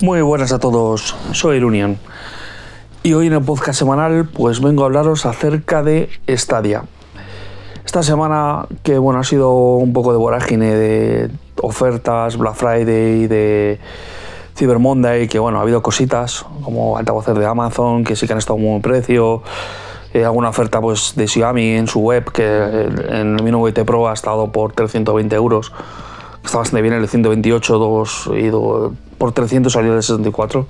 Muy buenas a todos, soy Irunion. Y hoy en el podcast semanal pues vengo a hablaros acerca de Stadia. Esta semana que bueno ha sido un poco de vorágine de ofertas, Black Friday, de Cyber Monday, que bueno, ha habido cositas como altavoces de Amazon que sí que han estado muy buen precio, eh, alguna oferta pues de Xiaomi en su web que en el Mi 9 Pro ha estado por 320 euros, está bastante bien el 128 2 y do- por 300 salió de 64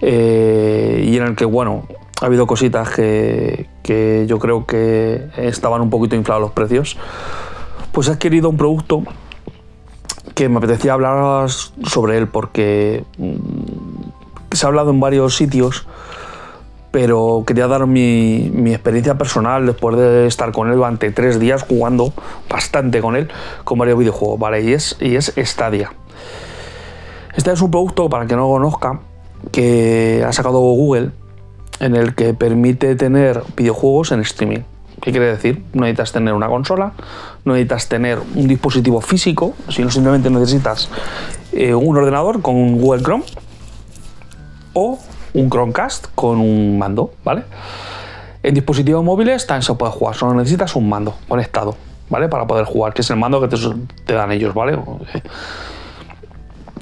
eh, y en el que bueno ha habido cositas que, que yo creo que estaban un poquito inflados los precios. Pues he adquirido un producto que me apetecía hablar sobre él porque mm, se ha hablado en varios sitios pero quería dar mi, experiencia personal después de estar con él durante tres días jugando bastante con él con varios videojuegos, ¿vale? Y es, y es Stadia. Este es un producto, para el que no lo conozca, que ha sacado Google en el que permite tener videojuegos en streaming. ¿Qué quiere decir? No necesitas tener una consola, no necesitas tener un dispositivo físico, sino simplemente necesitas eh, un ordenador con Google Chrome o un Chromecast con un mando, ¿vale? En dispositivos móviles también se puede jugar, solo necesitas un mando conectado, ¿vale? Para poder jugar, que es el mando que te, dan ellos, ¿vale?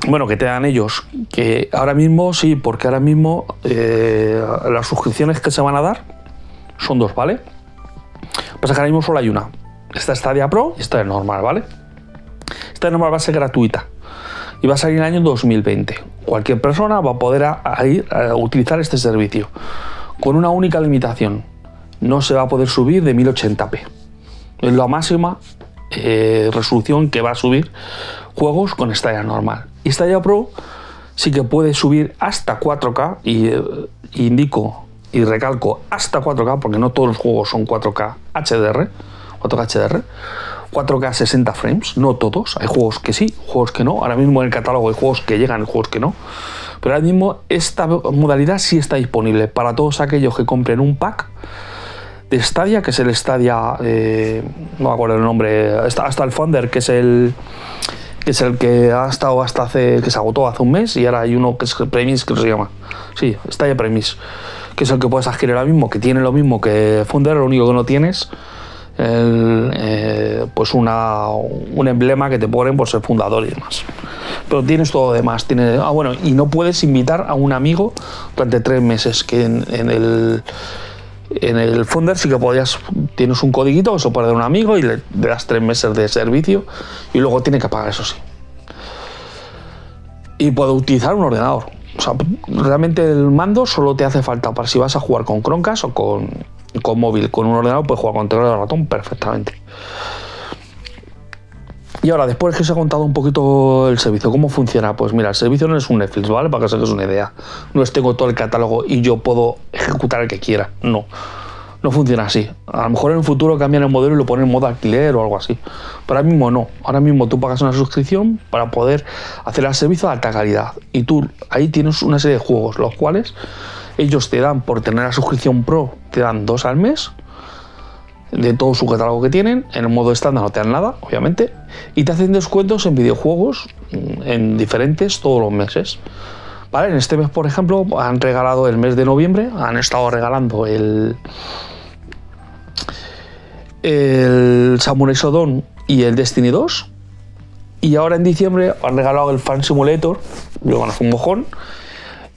Bueno, que te dan ellos, que ahora mismo sí, porque ahora mismo eh, las suscripciones que se van a dar son dos, ¿vale? Pasa que ahora mismo solo hay una. Esta es Stadia Pro y esta es normal, ¿vale? Esta normal va a ser gratuita y va a salir en el año 2020. Cualquier persona va a poder ir a utilizar este servicio con una única limitación. No se va a poder subir de 1080p. Es la máxima eh, resolución que va a subir juegos con Stadia normal. Y Stadia Pro sí que puede subir hasta 4K y eh, indico y recalco hasta 4K porque no todos los juegos son 4K HDR, 4K HDR. 4K 60 frames, no todos, hay juegos que sí, juegos que no. Ahora mismo en el catálogo hay juegos que llegan juegos que no. Pero ahora mismo esta modalidad sí está disponible para todos aquellos que compren un pack de Stadia, que es el Stadia, eh, no me acuerdo el nombre, hasta, el Founder, que es el que ha estado hasta hace, que se agotó hace un mes, y ahora hay uno que es Premise, que se llama. Sí, Stadia Premise, que es el que puedes adquirir ahora mismo, que tiene lo mismo que Founder, lo único que no tienes eh, pues una, un emblema que te ponen por ser fundador y demás. Pero tienes todo lo demás. Tienes, ah, bueno, y no puedes invitar a un amigo durante tres meses, que en, el en el Founder sí que podías, tienes un codiguito que se puede dar un amigo y le, le das tres meses de servicio y luego tiene que pagar, eso sí. Y puede utilizar un ordenador. O sea, realmente el mando solo te hace falta para si vas a jugar con Chromecast o con, con móvil. Con un ordenador puedes jugar con teclado y ratón perfectamente. Y ahora, después que os he contado un poquito el servicio, ¿cómo funciona? Pues mira, el servicio no es un Netflix, ¿vale? Para que os hagáis una idea. No es tengo todo el catálogo y yo puedo ejecutar el que quiera. No. No funciona así. A lo mejor en el futuro cambian el modelo y lo ponen en modo alquiler o algo así. Pero ahora mismo no. Ahora mismo tú pagas una suscripción para poder hacer el servicio de alta calidad. Y tú ahí tienes una serie de juegos, los cuales ellos te dan por tener la suscripción pro, te dan dos al mes de todo su catálogo que tienen. En el modo estándar no te dan nada, obviamente. Y te hacen descuentos en videojuegos mm, en diferentes todos los meses. ¿Vale? En este mes, por ejemplo, han regalado el mes de noviembre, han estado regalando el, el Samurai Shodown y el Destiny 2. Y ahora en diciembre han regalado el Fan Simulator, luego van a un mojón,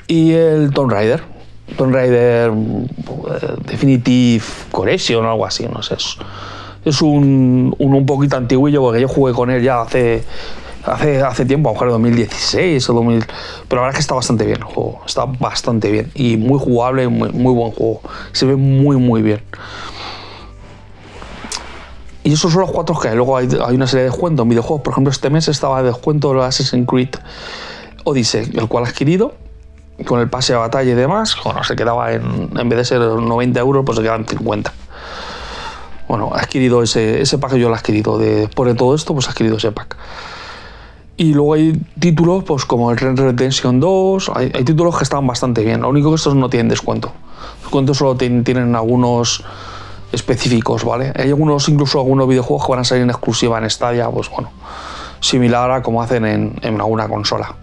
y el Tomb Raider. Tomb Raider eh, Definitive Collection o algo así, no sé. Es, un, un poquito antiguillo porque yo jugué con él ya hace, hace, hace tiempo, a lo mejor 2016 o 2000. Pero la verdad es que está bastante bien el juego, está bastante bien y muy jugable, muy, muy buen juego. Se ve muy, muy bien. Y esos son los cuatro que hay. Luego hay, hay, una serie de descuentos en videojuegos. Por ejemplo, este mes estaba de descuento el Assassin's Creed Odyssey, el cual he adquirido con el pase de batalla y demás. Bueno, se quedaba en, en vez de ser 90 euros, pues se quedaban 50. Bueno, he adquirido ese, ese pack, yo lo he adquirido. De, después de todo esto, pues he adquirido ese pack. Y luego hay títulos pues como el Red Redemption 2, hay, hay, títulos que están bastante bien. Lo único que estos no tienen descuento. Descuento solo tienen algunos específicos, ¿vale? Hay algunos, incluso algunos videojuegos que van a salir en exclusiva en Stadia, pues bueno, similar a como hacen en, en alguna consola.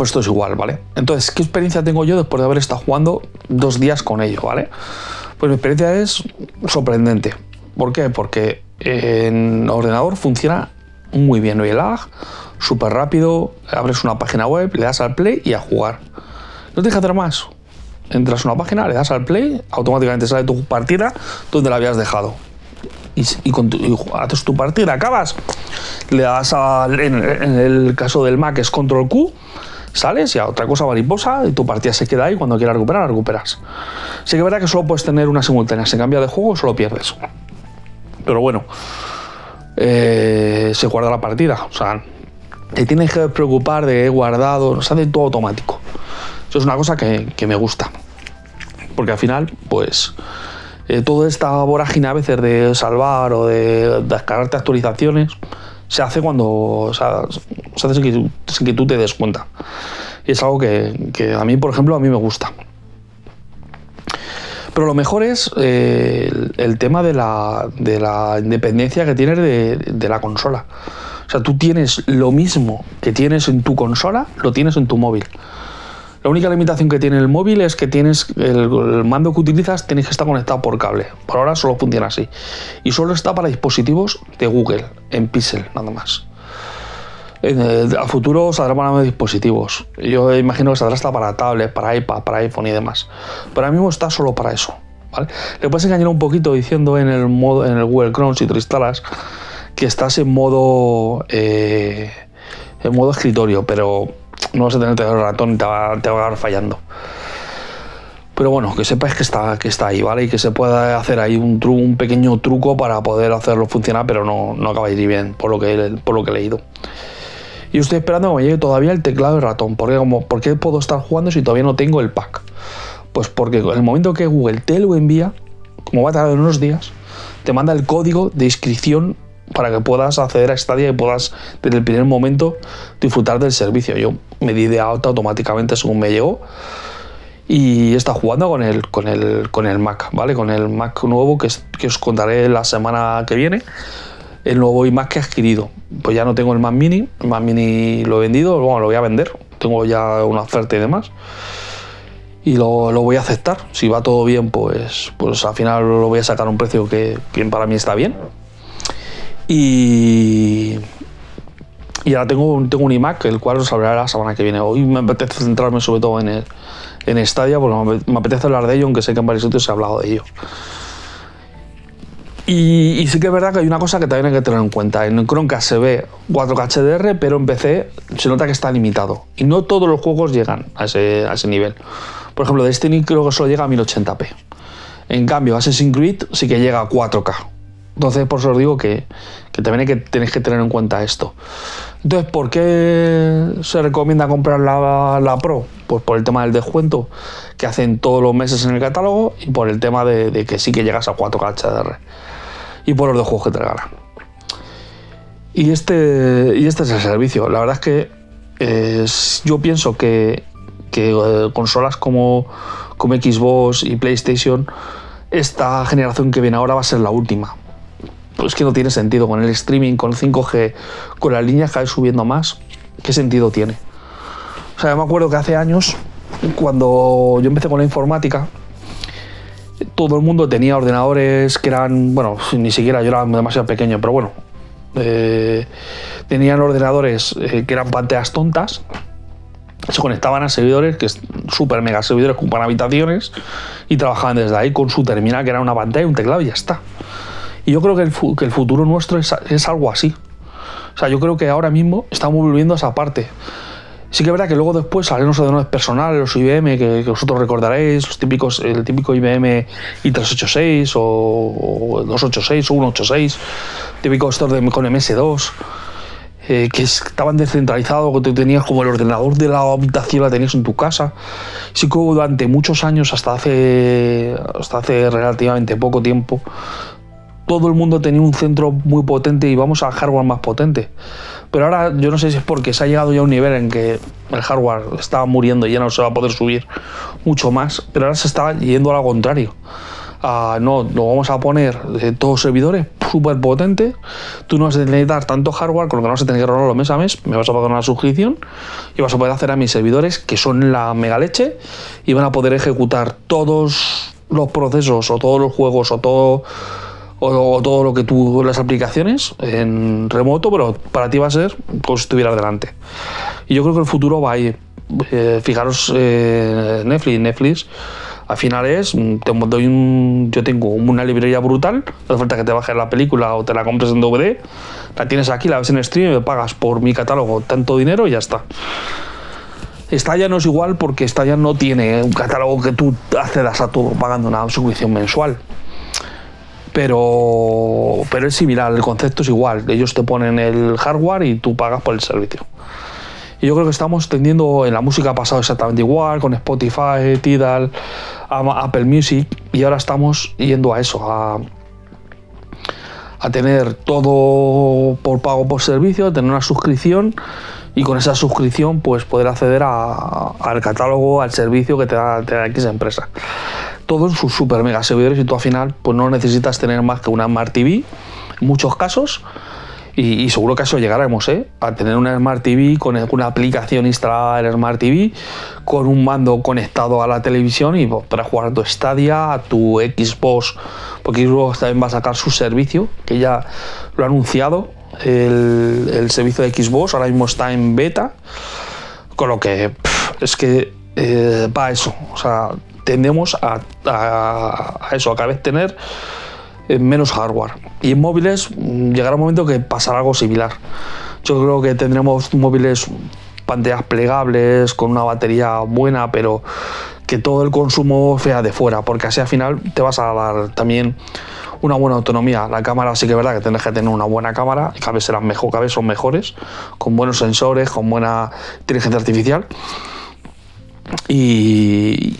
Pues esto es igual, ¿vale? Entonces, ¿qué experiencia tengo yo después de haber estado jugando dos días con ello, ¿vale? Pues mi experiencia es sorprendente. ¿Por qué? Porque en ordenador funciona muy bien, no hay súper rápido, abres una página web, le das al play y a jugar. No tienes que hacer más. Entras a una página, le das al play, automáticamente sale tu partida donde la habías dejado. Y, con tu- haces tu partida, acabas, le das al, en el caso del Mac es control Q, sales y a otra cosa mariposa y tu partida se queda ahí, cuando quieras recuperar, recuperas. Sí que es verdad que solo puedes tener una simultánea, si cambia de juego solo pierdes. Pero bueno, eh, se guarda la partida. O sea, te tienes que preocupar de guardado, se hace todo automático. Eso es una cosa que, que me gusta. Porque al final, pues, eh, toda esta vorágine a veces de salvar o de descargarte actualizaciones se hace cuando, o sea, se hace sin que, tú- te des cuenta. Y es algo que, que a mí, por ejemplo, a mí me gusta. Pero lo mejor es eh, el, el tema de la, de la independencia que tienes de, de la consola. O sea, tú tienes lo mismo que tienes en tu consola, lo tienes en tu móvil. La única limitación que tiene el móvil es que tienes el, mando que utilizas tienes que estar conectado por cable. Por ahora solo funciona así. Y solo está para dispositivos de Google, en Pixel, nada más. El- a futuro saldrá para más dispositivos. Yo imagino que saldrá hasta para tablet, para iPad, para iPhone y demás. Pero ahora mismo está solo para eso. Le puedes engañar un poquito diciendo en el modo en el Google Chrome si te instalas que estás en modo eh, en modo escritorio, pero no vas a tener el ratón y te va, a acabar fallando. Pero bueno, que sepáis que está, que está ahí, ¿vale? Y que se puede hacer ahí un, tru- un pequeño truco para poder hacerlo funcionar, pero no, no acaba de ir bien, por lo que, por lo que he leído. Y estoy esperando que me llegue todavía el teclado y ratón. Porque como, ¿Por qué puedo estar jugando si todavía no tengo el pack? Pues porque en el momento que Google te lo envía, como va a tardar unos días, te manda el código de inscripción para que puedas acceder a Stadia y puedas desde el primer momento disfrutar del servicio. Yo me di de alta automáticamente según me llegó y está jugando con el, con el, con el Mac, ¿vale? Con el Mac nuevo que, que os contaré la semana que viene. El nuevo iMac que he adquirido. Pues ya no tengo el Mac Mini. El Mac Mini lo he vendido, bueno, lo voy a vender. Tengo ya una oferta y demás. Y lo, lo voy a aceptar. Si va todo bien, pues, pues al final lo voy a sacar a un precio que, que para mí está bien. Y, y ahora tengo, un- iMac, el cual os hablaré la semana que viene. Hoy me apetece centrarme sobre todo en, el, en Stadia, porque me apete- me apetece hablar de ello, aunque sé que en varios sitios se ha hablado de ello. Y, y sí que es verdad que hay una cosa que también hay que tener en cuenta. En Chromecast se ve 4K HDR, pero en PC se nota que está limitado. Y no todos los juegos llegan a ese, a ese nivel. Por ejemplo, Destiny creo que solo llega a 1080p. En cambio, Assassin's Creed sí que llega a 4K. Entonces, por eso os digo que, que también hay que, tenéis que tener en cuenta esto. Entonces, ¿por qué se recomienda comprar la, la Pro? Pues por el tema del descuento que hacen todos los meses en el catálogo y por el tema de, que sí que llegas a 4K HDR. Y por los dos juegos que te regalan. Y este, y este es el servicio. La verdad es que yo pienso que, que eh, consolas como, como Xbox y PlayStation, esta generación que viene ahora va a ser la última. Pues que no tiene sentido con el streaming, con 5G, con las líneas que hay subiendo más. ¿Qué sentido tiene? O sea, yo me acuerdo que hace años, cuando yo empecé con la informática, todo el mundo tenía ordenadores que eran, bueno, ni siquiera yo era demasiado pequeño, pero bueno, eh, tenían ordenadores eh, que eran pantallas tontas, se conectaban a servidores, que es súper mega servidores ocupan habitaciones, y trabajaban desde ahí con su terminal, que era una pantalla y un teclado y ya está. Yo creo que el, futuro nuestro es, algo así. O sea, yo creo que ahora mismo estamos volviendo a esa parte. Sí que es verdad que luego después salen los ordenadores personales, los IBM, que, vosotros recordaréis, los típicos, el típico IBM i386 o, o 286 o 186, típicos estos de, con MS2, eh, que estaban descentralizados, que tú tenías como el ordenador de la habitación, la tenías en tu casa. Sí que durante muchos años, hasta hace, hasta hace relativamente poco tiempo, todo el mundo tenía un centro muy potente y vamos al hardware más potente. Pero ahora yo no sé si es porque se ha llegado ya a un nivel en que el hardware está muriendo y ya no se va a poder subir mucho más, pero ahora se está yendo a lo contrario. a, no, lo vamos a poner de todos servidores súper potente. Tú no vas a necesitar tanto hardware con lo que no vas a tener que rolarlo mes a mes. Me vas a pagar una suscripción y vas a poder hacer a mis servidores que son la mega leche y van a poder ejecutar todos los procesos o todos los juegos o todo o, todo lo que tú, las aplicaciones en remoto, pero para ti va a ser como si estuvieras delante. Y yo creo que el futuro va ahí. Eh, fijaros, eh, Netflix, Netflix, al final es, te doy un, yo tengo una librería brutal, no hace falta que te bajes la película o te la compres en DVD, la tienes aquí, la ves en stream y me pagas por mi catálogo tanto dinero y ya está. ya no es igual porque ya no tiene un catálogo que tú accedas a todo pagando una suscripción mensual pero, pero es similar, el concepto es igual. Ellos te ponen el hardware y tú pagas por el servicio. Y yo creo que estamos tendiendo, en la música ha pasado exactamente igual, con Spotify, Tidal, Apple Music, y ahora estamos yendo a eso, a, a tener todo por pago por servicio, tener una suscripción y con esa suscripción pues poder acceder al catálogo, al servicio que te da, te da X empresa todo en sus super mega servidores y tú al final pues no necesitas tener más que una Smart TV en muchos casos y, seguro que eso llegaremos, ¿eh? a tener una Smart TV con una aplicación instalada en Smart TV, con un mando conectado a la televisión y para jugar a tu Stadia, a tu Xbox, porque Xbox también va a sacar su servicio, que ya lo ha anunciado, el, servicio de Xbox, ahora mismo está en beta, con lo que es que eh, va eso, o sea, tendemos a, eso, a cada vez tener eh, menos hardware. Y en móviles mm, llegará un momento que pasará algo similar. Yo creo que tendremos móviles pantallas plegables con una batería buena, pero que todo el consumo sea de fuera, porque así al final te vas a dar también una buena autonomía. La cámara sí que es verdad que tendrás que tener una buena cámara, cada vez serán mejor, cada vez son mejores, con buenos sensores, con buena inteligencia artificial. Y,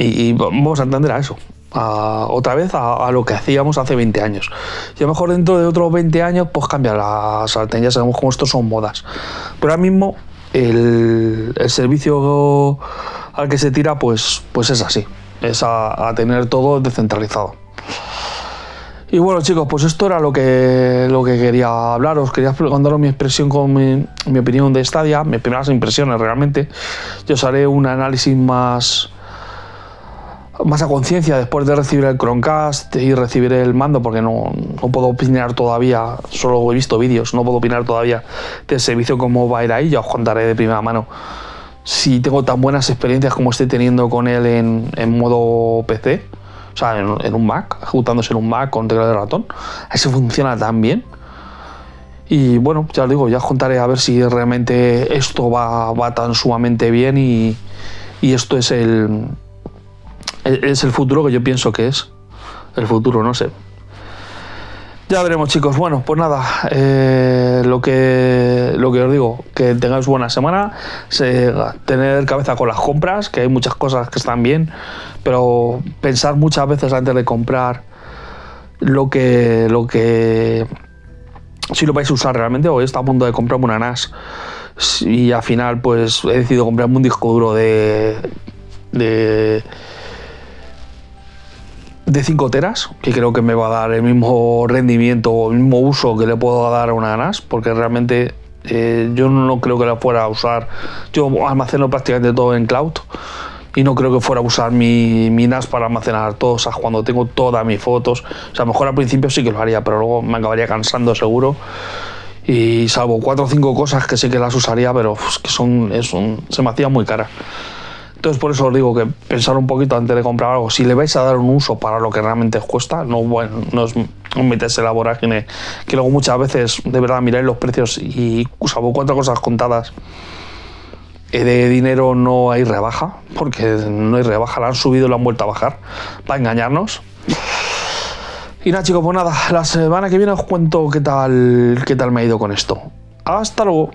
y, vamos a entender a eso. otra vez a, lo que hacíamos hace 20 años. Y a lo mejor dentro de otros 20 años, pues cambia la sartén, ya sabemos cómo estos son modas. Pero ahora mismo el, servicio al que se tira, pues, pues es así, es a, tener todo descentralizado. Y bueno chicos, pues esto era lo que, lo que quería hablaros, quería contaros mi expresión con mi, mi opinión de Stadia, mis primeras impresiones realmente. Yo os haré un análisis más, más a conciencia después de recibir el Chromecast y recibir el mando, porque no, no puedo opinar todavía, solo he visto vídeos, no puedo opinar todavía del servicio cómo va a ir ahí, ya os contaré de primera mano si tengo tan buenas experiencias como estoy teniendo con él en, en modo PC, o sea, en, un Mac, ejecutándose en un Mac con teclado de ratón, se funciona tan bien. Y bueno, ya os digo, ya os contaré a ver si realmente esto va, va tan sumamente bien y, y esto es el, es el futuro que yo pienso que es. El futuro, no sé. Ya veremos, chicos. Bueno, pues nada, eh, lo, que, lo que os digo, que tengáis buena semana, tener cabeza con las compras, que hay muchas cosas que están bien, pero pensar muchas veces antes de comprar lo que, lo que si lo vais a usar realmente. Hoy está a punto de comprarme una NAS y al final pues he decidido comprarme un disco duro de, de de 5 teras, que creo que me va a dar el mismo rendimiento o el mismo uso que le puedo dar a una NAS, porque realmente eh, yo no creo que la fuera a usar. Yo almaceno prácticamente todo en cloud y no creo que fuera a usar mi, NAS para almacenar todo, o sea, cuando tengo todas mis fotos. O sea, a lo mejor al principio sí que lo haría, pero luego me acabaría cansando seguro. Y salvo cuatro o cinco cosas que sí que las usaría, pero que son, son, se me hacía muy cara. Entonces por eso os digo que pensar un poquito antes de comprar algo. Si le vais a dar un uso para lo que realmente os cuesta, no, bueno, no os meterse la vorágine, que luego muchas veces de verdad miráis los precios y salvo cuatro cosas contadas eh, de dinero no hay rebaja, porque no hay rebaja, la han subido y la han vuelto a bajar, para engañarnos. Y nada chicos, pues nada, la semana que viene os cuento qué tal, qué tal me ha ido con esto. Hasta luego.